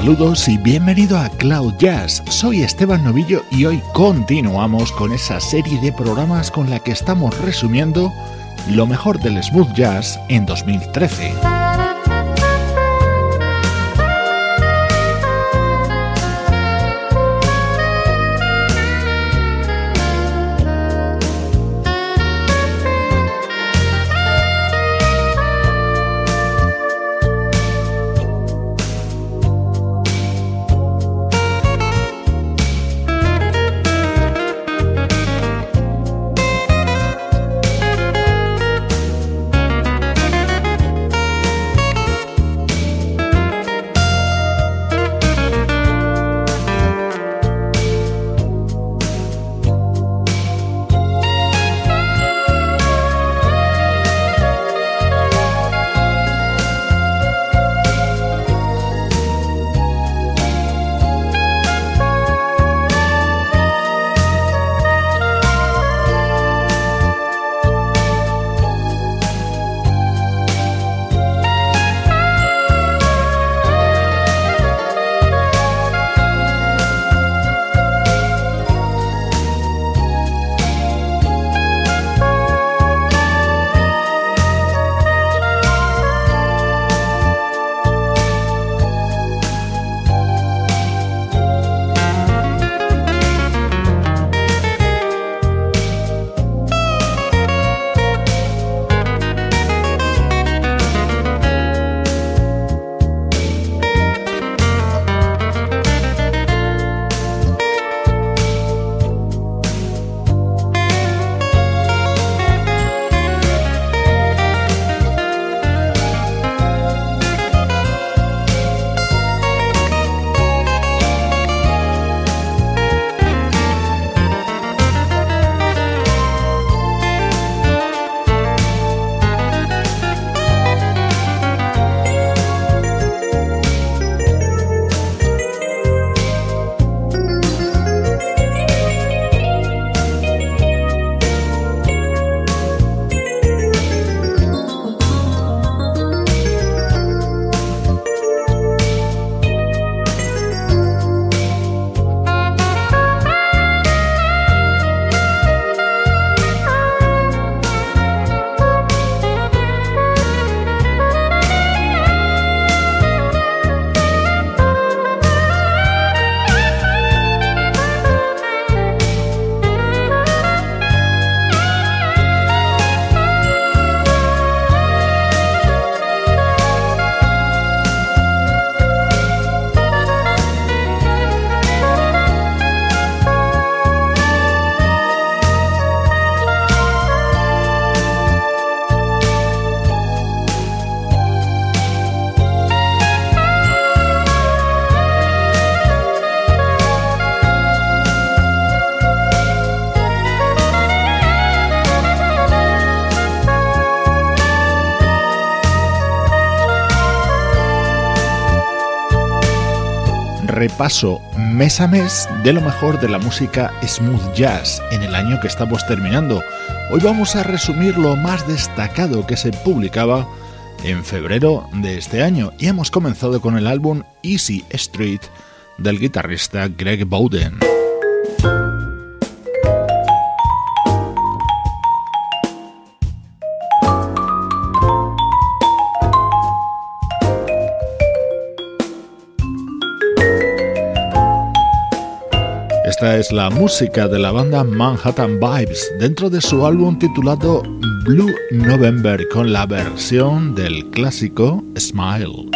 Saludos y bienvenido a Cloud Jazz. Soy Esteban Novillo y hoy continuamos con esa serie de programas con la que estamos resumiendo lo mejor del smooth jazz en 2013. Repaso mes a mes de lo mejor de la música smooth jazz en el año que estamos terminando. Hoy vamos a resumir lo más destacado que se publicaba en febrero de este año y hemos comenzado con el álbum Easy Street del guitarrista Greg Bowden. La música de la banda Manhattan Vibes dentro de su álbum titulado Blue November con la versión del clásico Smile.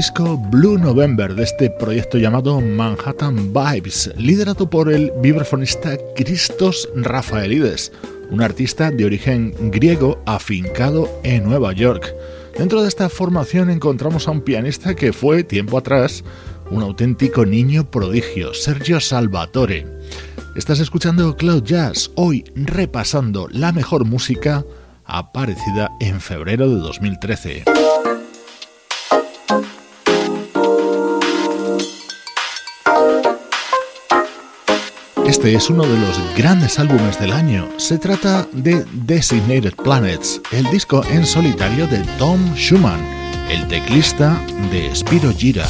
Disco Blue November de este proyecto llamado Manhattan Vibes, liderado por el vibrafonista Christos Rafaelides, un artista de origen griego afincado en Nueva York. Dentro de esta formación encontramos a un pianista que fue, tiempo atrás, un auténtico niño prodigio, Sergio Salvatore. Estás escuchando Cloud Jazz, hoy repasando la mejor música aparecida en febrero de 2013. Este es uno de los grandes álbumes del año. Se trata de Designated Planets, el disco en solitario de Tom Schumann, el teclista de Spiro Gira.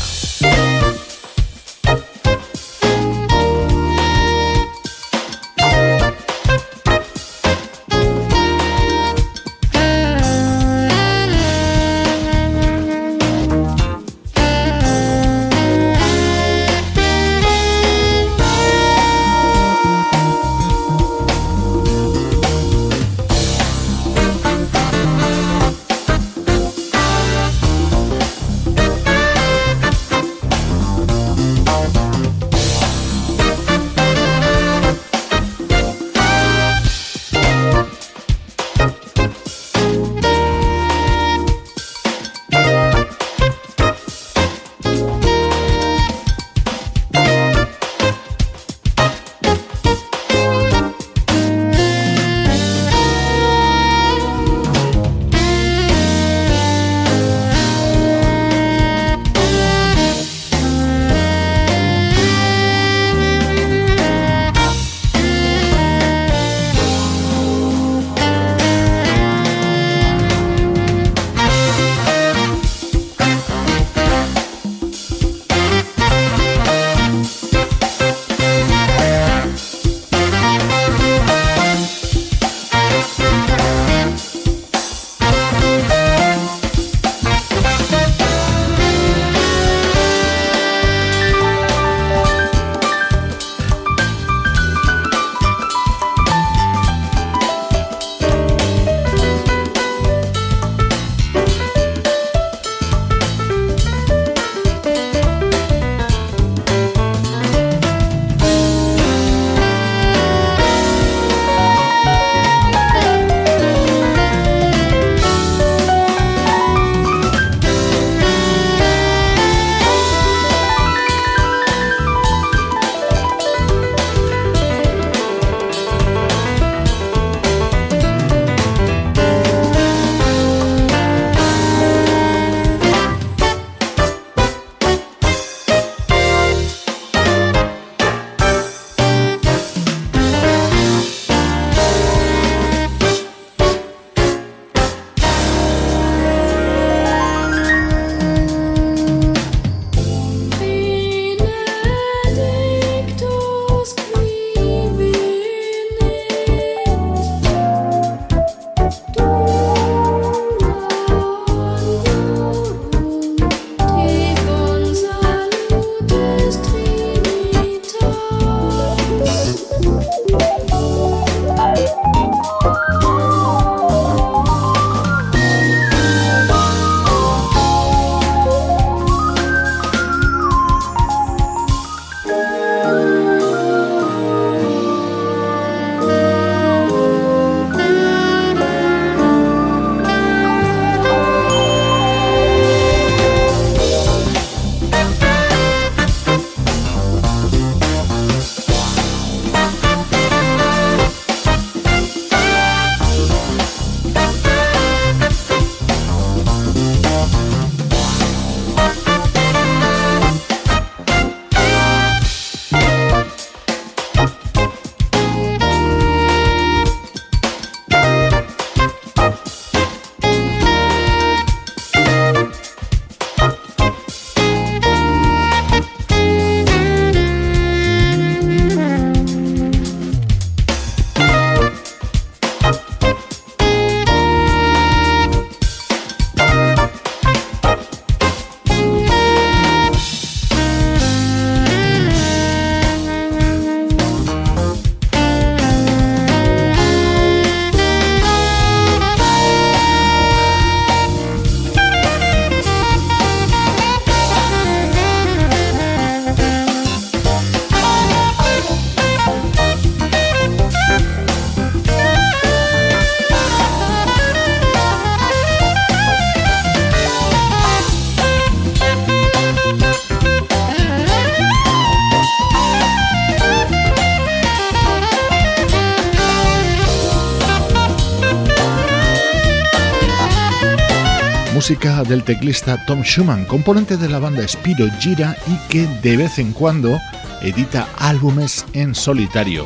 Del teclista Tom Schumann, componente de la banda Spiro Gira y que de vez en cuando edita álbumes en solitario.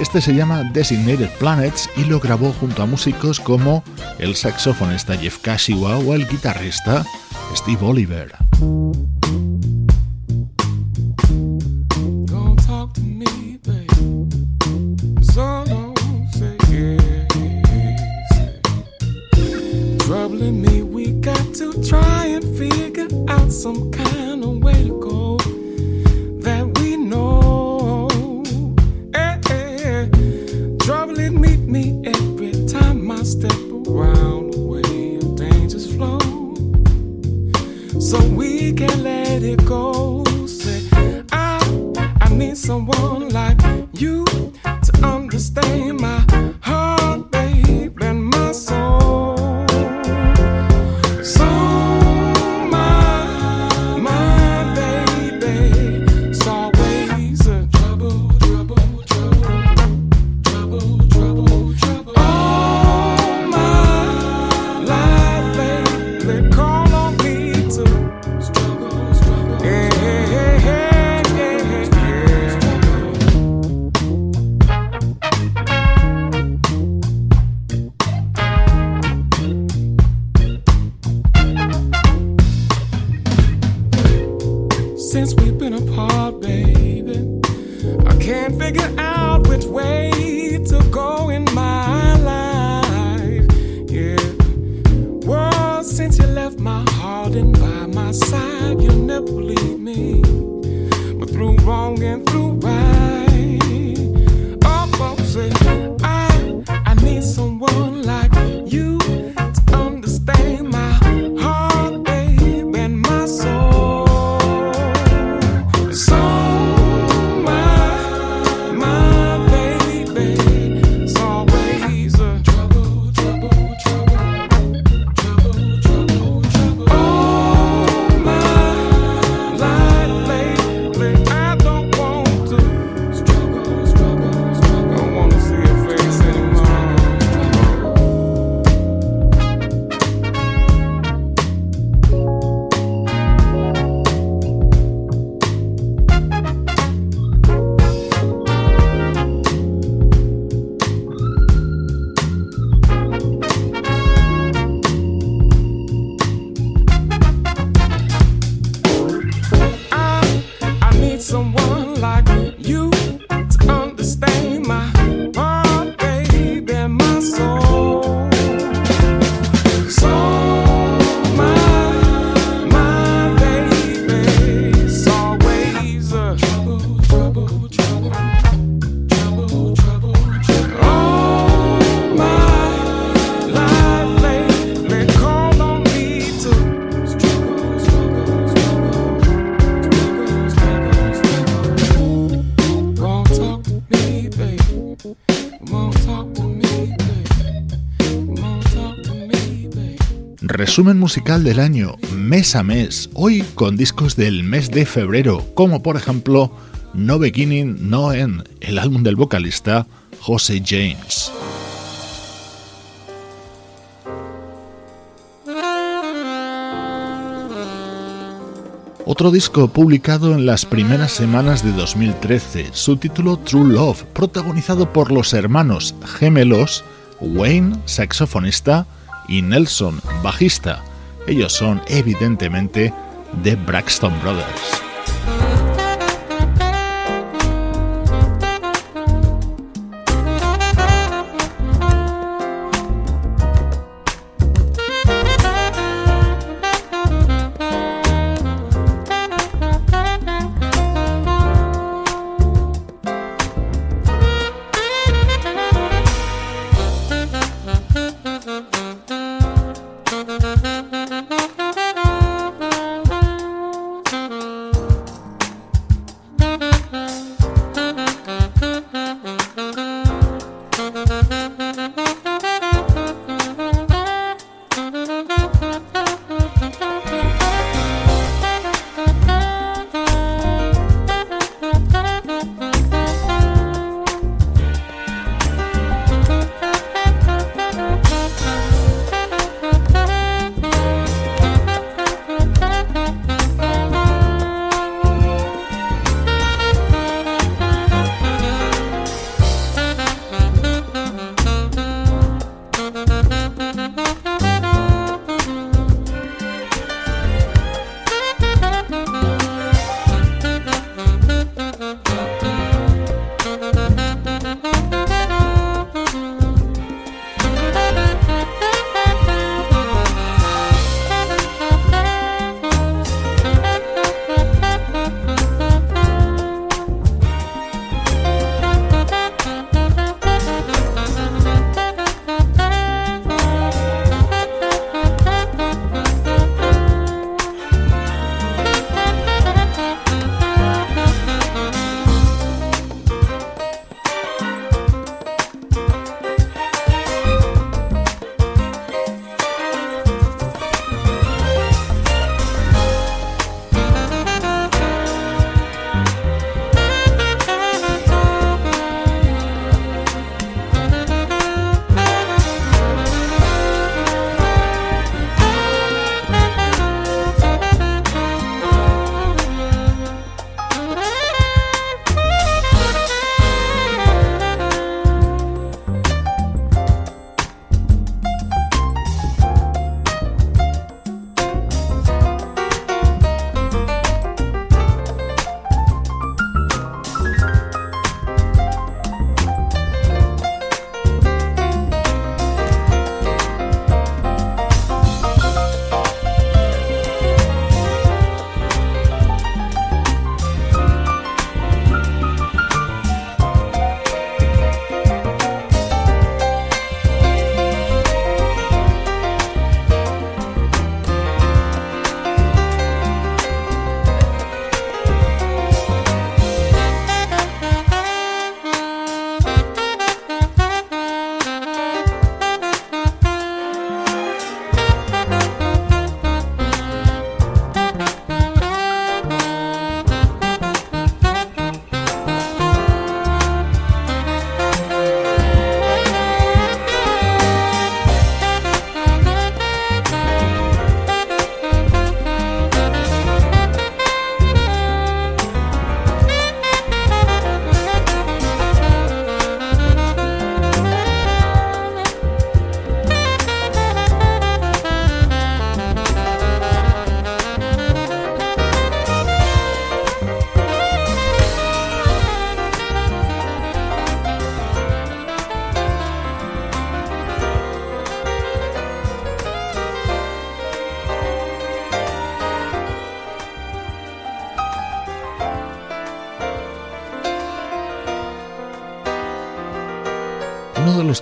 Este se llama Designated Planets y lo grabó junto a músicos como el saxofonista Jeff Kashiwa o el guitarrista Steve Oliver. Resumen musical del año mes a mes, hoy con discos del mes de febrero, como por ejemplo No Beginning, No End, el álbum del vocalista Jose James. Otro disco publicado en las primeras semanas de 2013, su título True Love, protagonizado por los hermanos gemelos Wayne, saxofonista, y Nelson, bajista. Ellos son evidentemente The Braxton Brothers.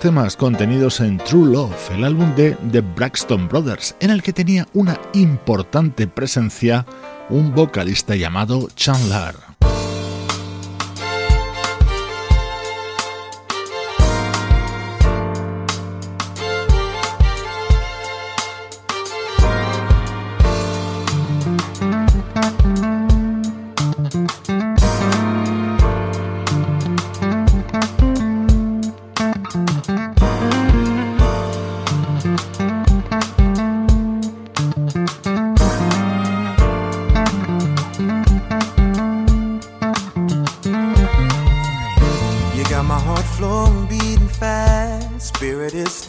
Temas contenidos en True Love, el álbum de The Braxton Brothers, en el que tenía una importante presencia un vocalista llamado Chandler.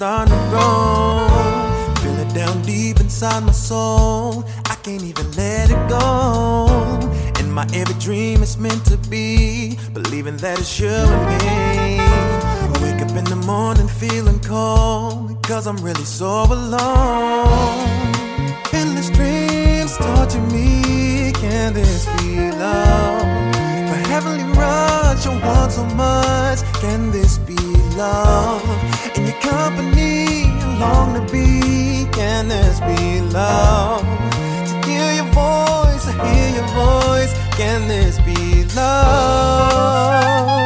starting to grow. Feel it down deep inside my soul. I can't even let it go. And my every dream is meant to be, believing that it's you and me. Wake up in the morning feeling cold, cause I'm really so alone. Endless dreams torture me, can this be love? For heavenly rush, I want so much, can this be love? company along the beach, Can this be love. To hear your voice, I hear your voice, can this be love?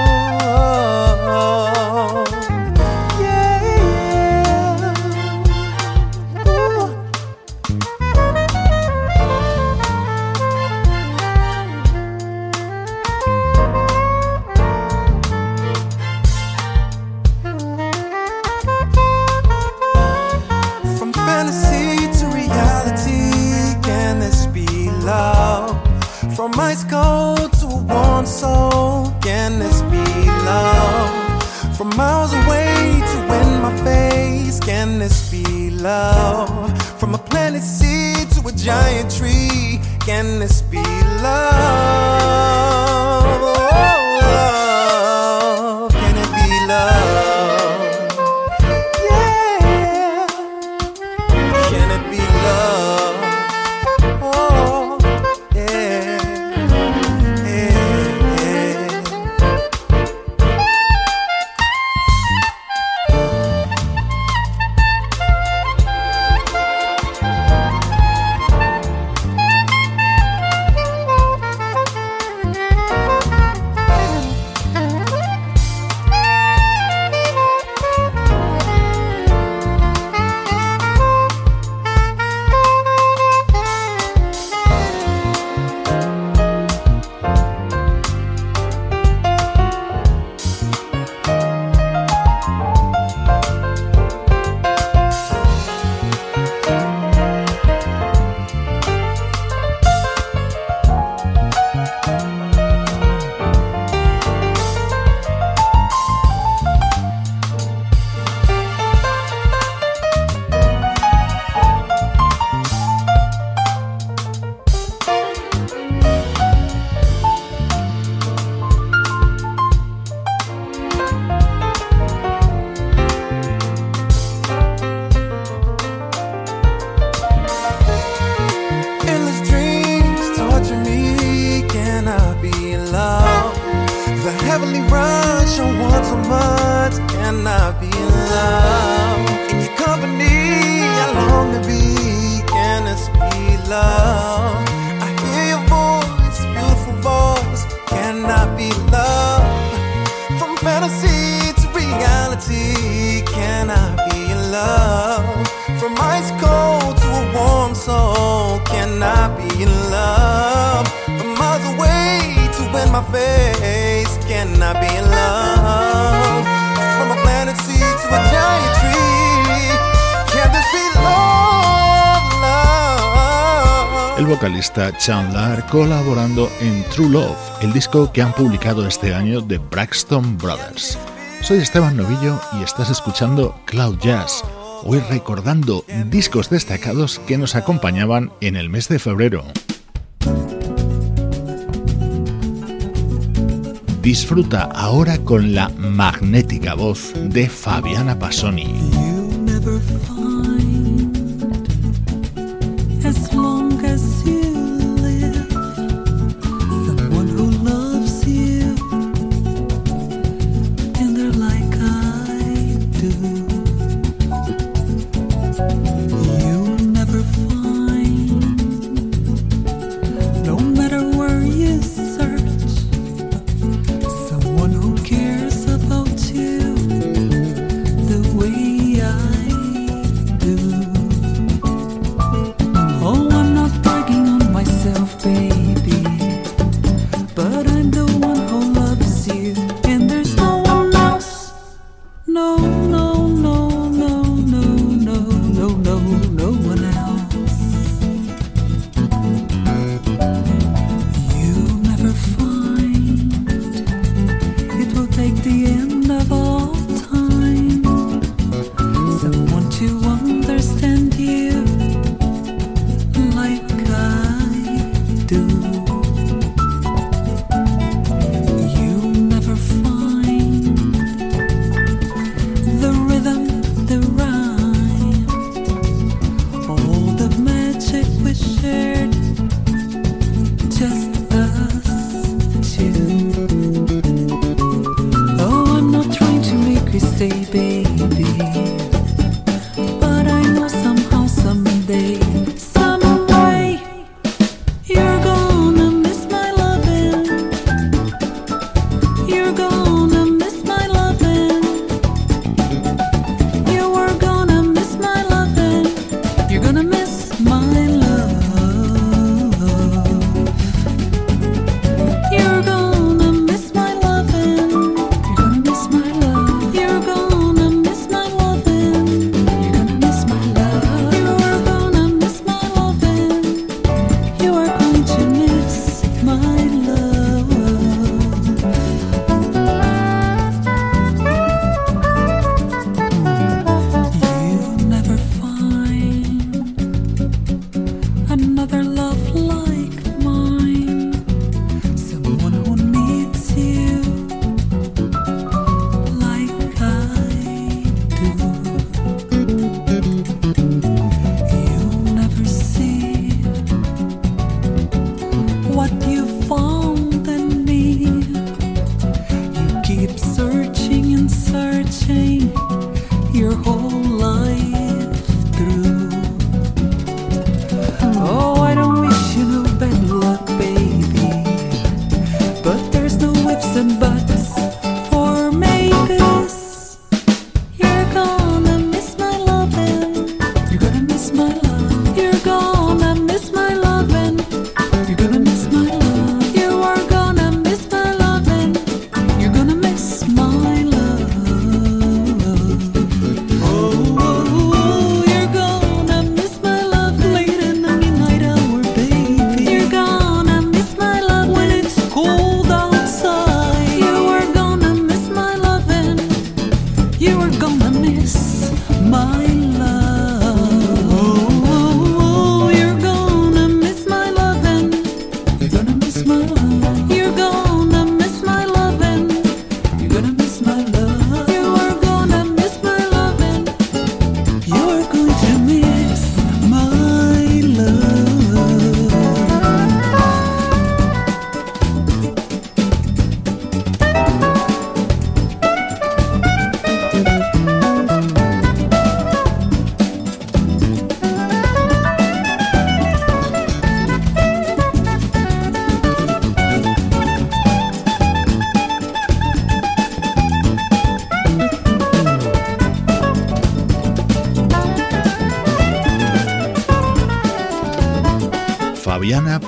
El vocalista Chandler colaborando en True Love, el disco que han publicado este año de Braxton Brothers. Soy Esteban Novillo y estás escuchando Cloud Jazz, hoy recordando discos destacados que nos acompañaban en el mes de febrero. Disfruta ahora con la magnética voz de Fabiana Passoni. birthday, baby.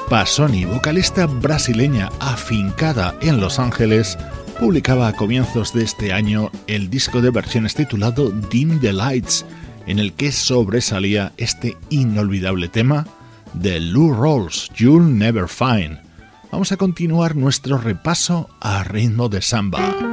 Sony, vocalista brasileña afincada en Los Ángeles, publicaba a comienzos de este año el disco de versiones titulado Dim the Lights, en el que sobresalía este inolvidable tema de Lou Rawls, You'll Never Find. Vamos a continuar nuestro repaso a ritmo de samba.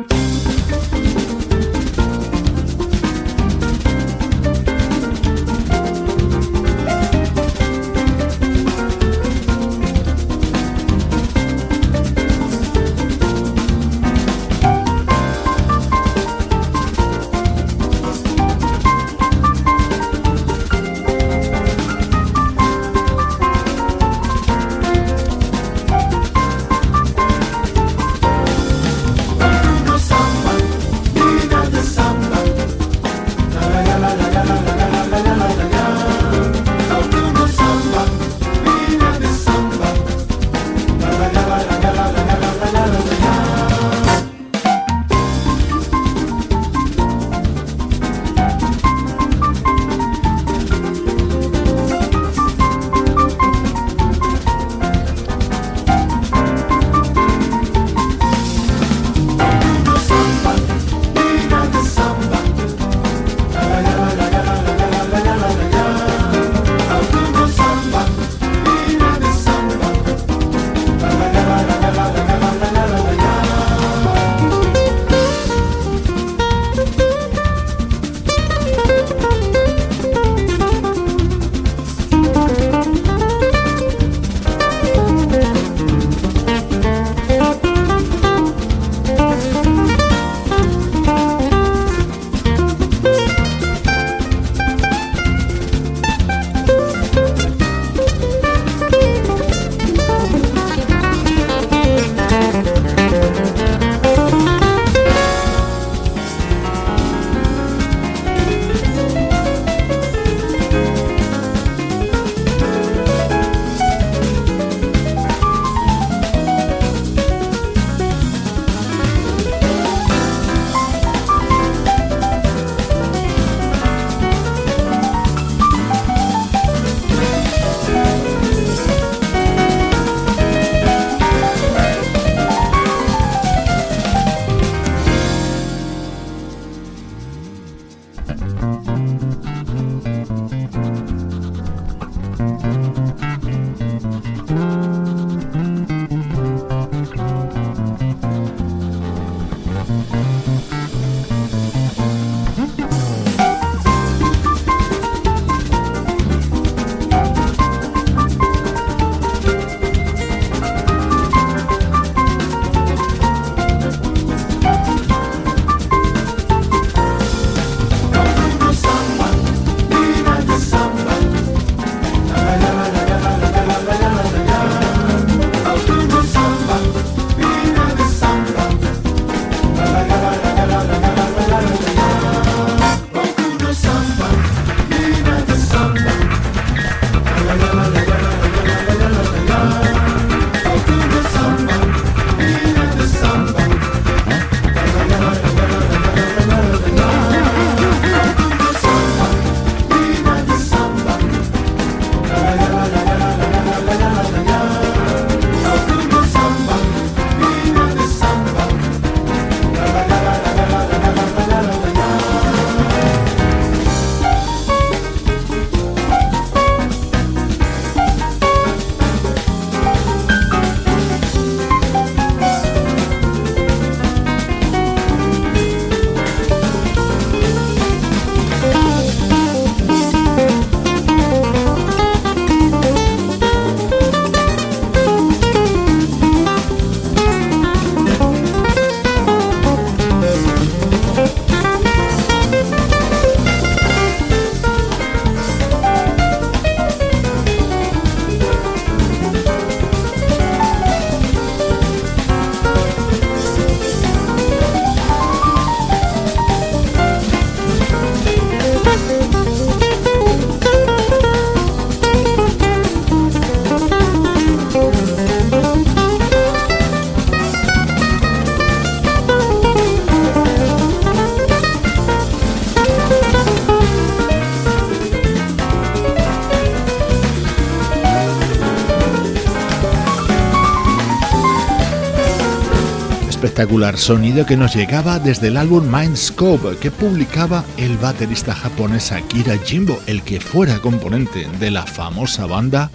Espectacular sonido que nos llegaba desde el álbum Mindscope que publicaba el baterista japonés Akira Jimbo, el que fuera componente de la famosa banda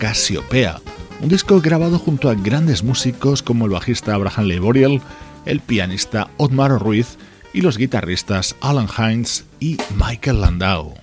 Cassiopeia. Un disco grabado junto a grandes músicos como el bajista Abraham Leboriel, el pianista Otmar Ruiz y los guitarristas Alan Hines y Michael Landau.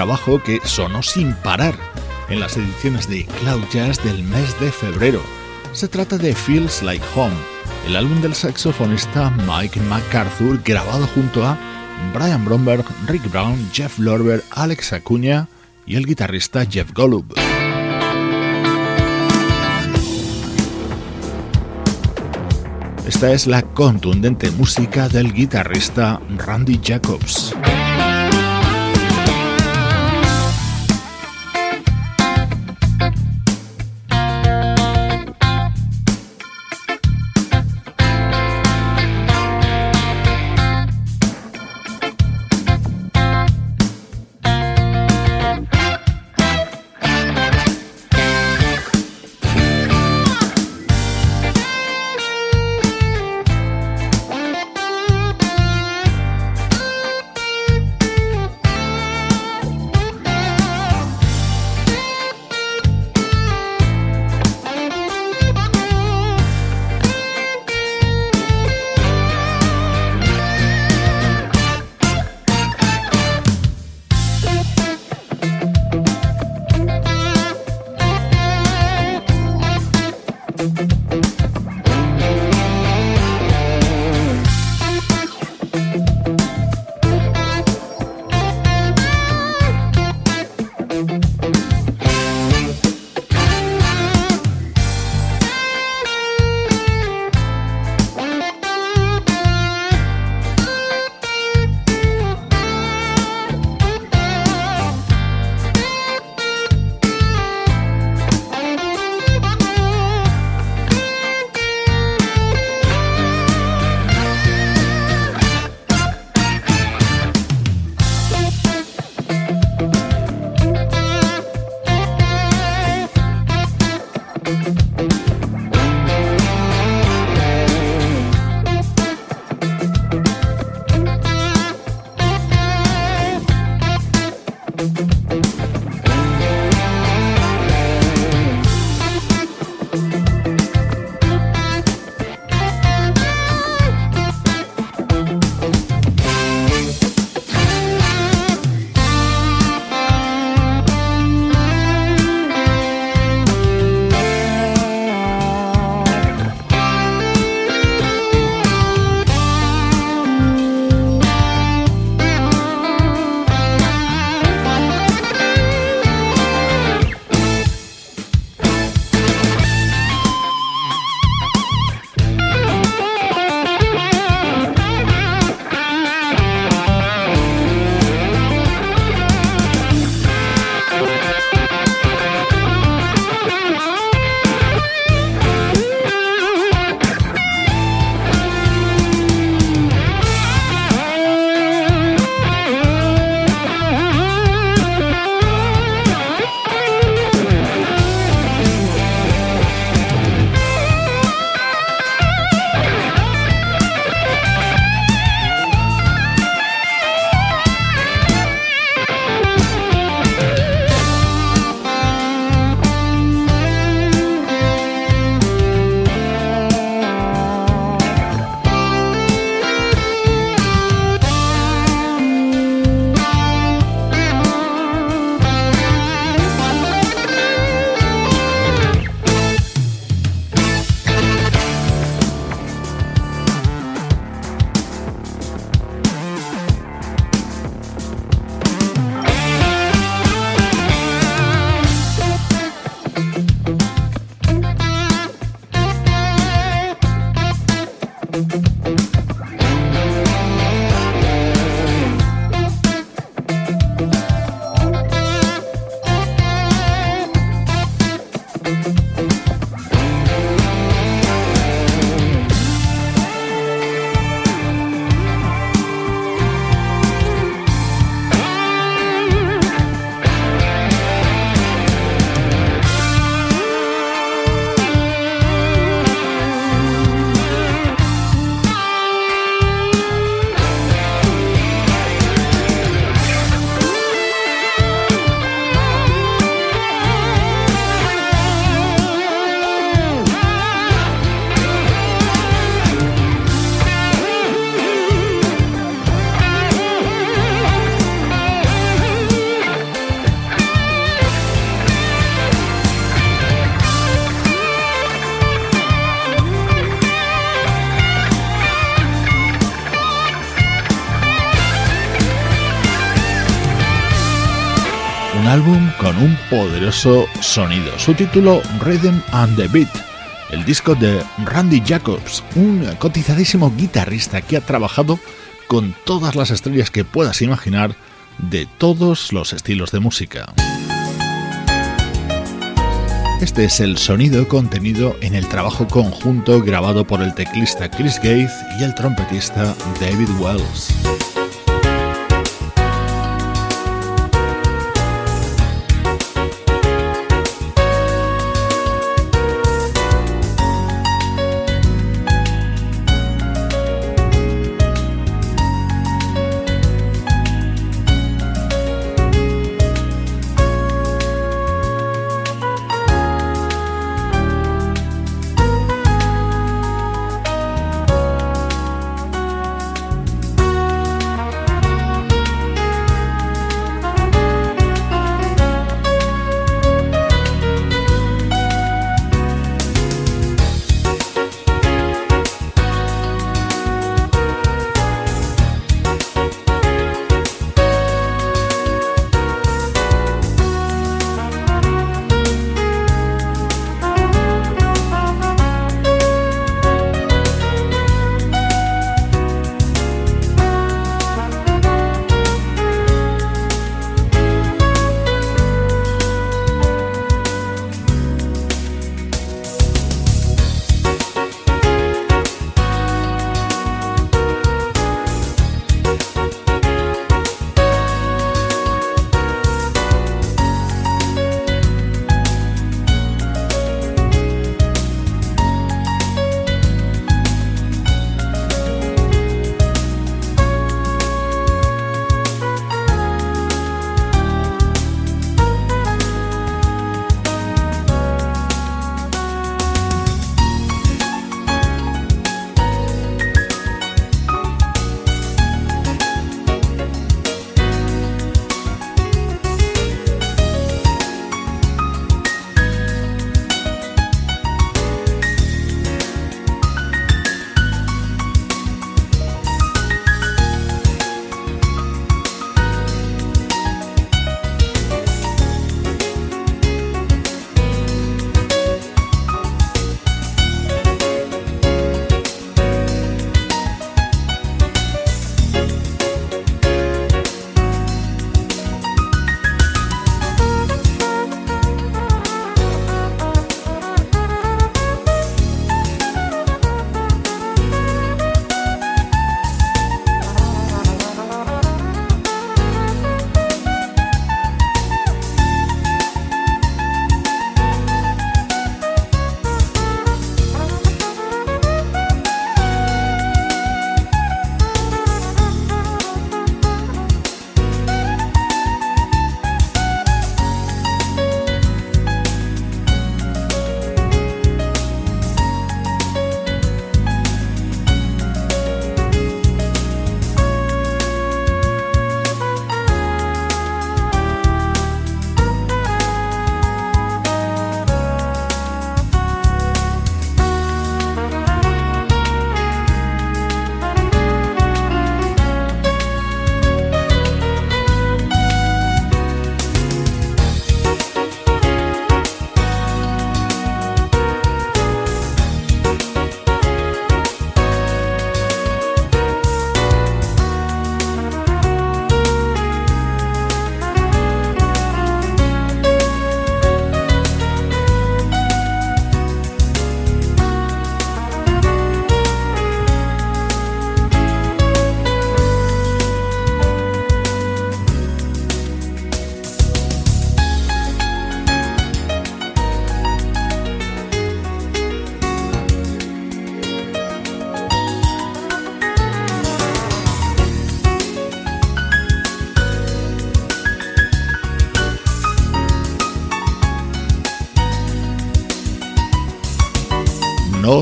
Trabajo que sonó sin parar en las ediciones de Cloud Jazz del mes de febrero. Se trata de Feels Like Home, el álbum del saxofonista Mike MacArthur grabado junto a Brian Bromberg, Rick Brown, Jeff Lorber, Alex Acuña y el guitarrista Jeff Golub. Esta es la contundente música del guitarrista Randy Jacobs. Un poderoso sonido. Su título Rhythm and the Beat, el disco de Randy Jacobs, un cotizadísimo guitarrista que ha trabajado con todas las estrellas que puedas imaginar de todos los estilos de música. Este es el sonido contenido en el trabajo conjunto grabado por el teclista Chris Gates y el trompetista David Wells.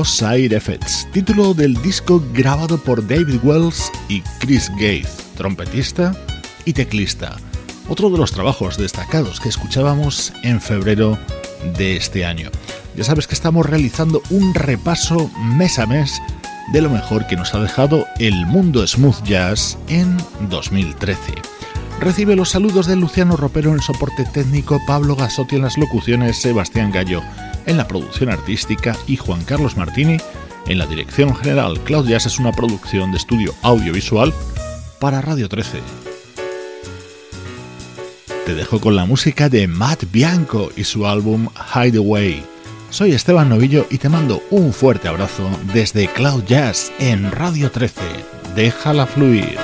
Side Effects, título del disco grabado por David Wells y Chris Gates, trompetista y teclista. Otro de los trabajos destacados que escuchábamos en febrero de este año. Ya sabes que estamos realizando un repaso mes a mes de lo mejor que nos ha dejado el mundo smooth jazz en 2013. Recibe los saludos de Luciano Ropero en el soporte técnico, Pablo Gasotti en las locuciones, Sebastián Gallo en la producción artística y Juan Carlos Martini en la dirección general. Cloud Jazz es una producción de estudio audiovisual para Radio 13. Te dejo con la música de Matt Bianco y su álbum Hideaway. Soy Esteban Novillo y te mando un fuerte abrazo desde Cloud Jazz en Radio 13. Déjala fluir.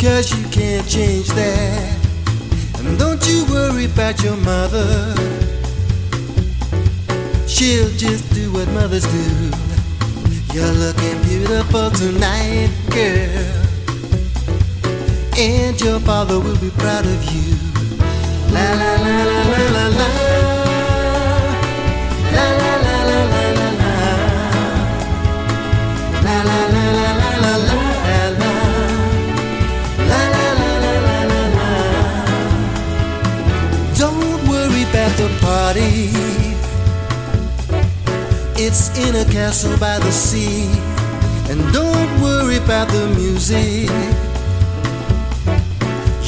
Because you can't change that. And don't you worry about your mother. She'll just do what mothers do. You're looking beautiful tonight, girl. And your father will be proud of you. La la la la la. La la la la party. It's in a castle by the sea. And don't worry about the music.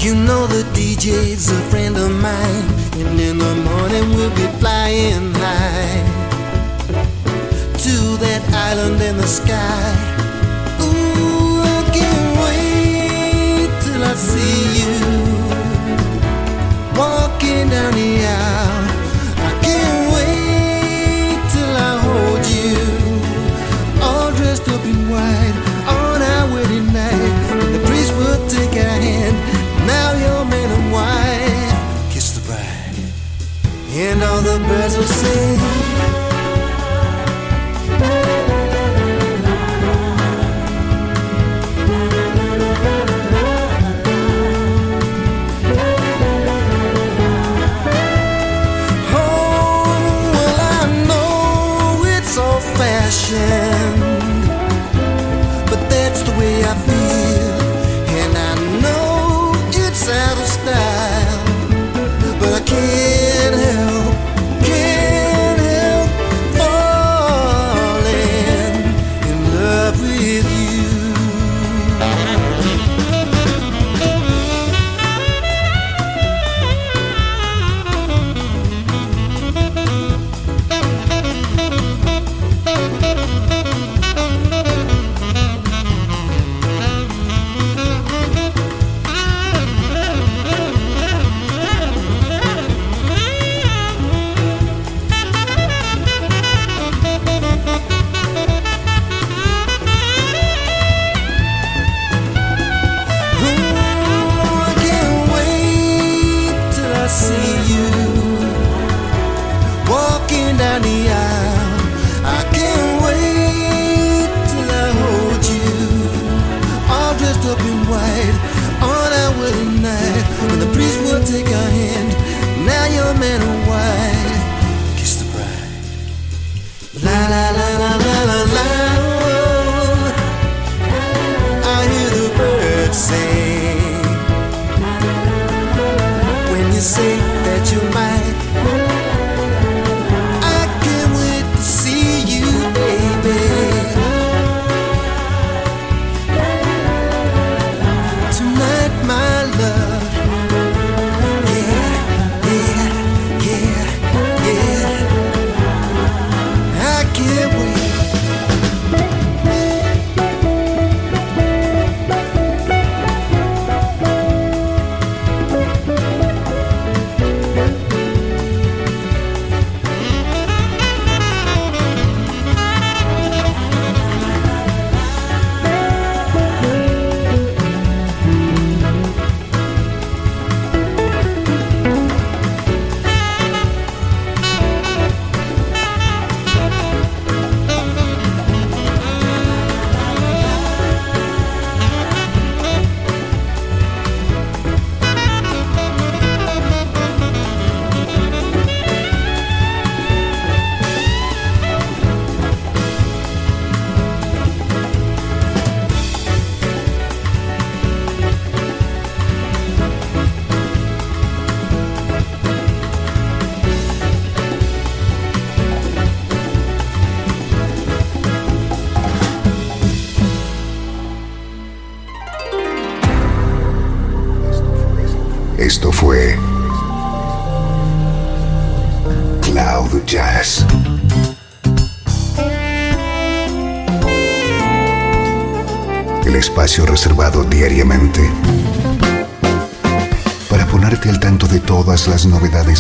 You know the DJ's a friend of mine. And in the morning we'll be flying high to that island in the sky. Ooh, I can't wait till I see you walking down the aisle. Take our hand. Now you're man and wife. Kiss the bride, and all the birds will sing.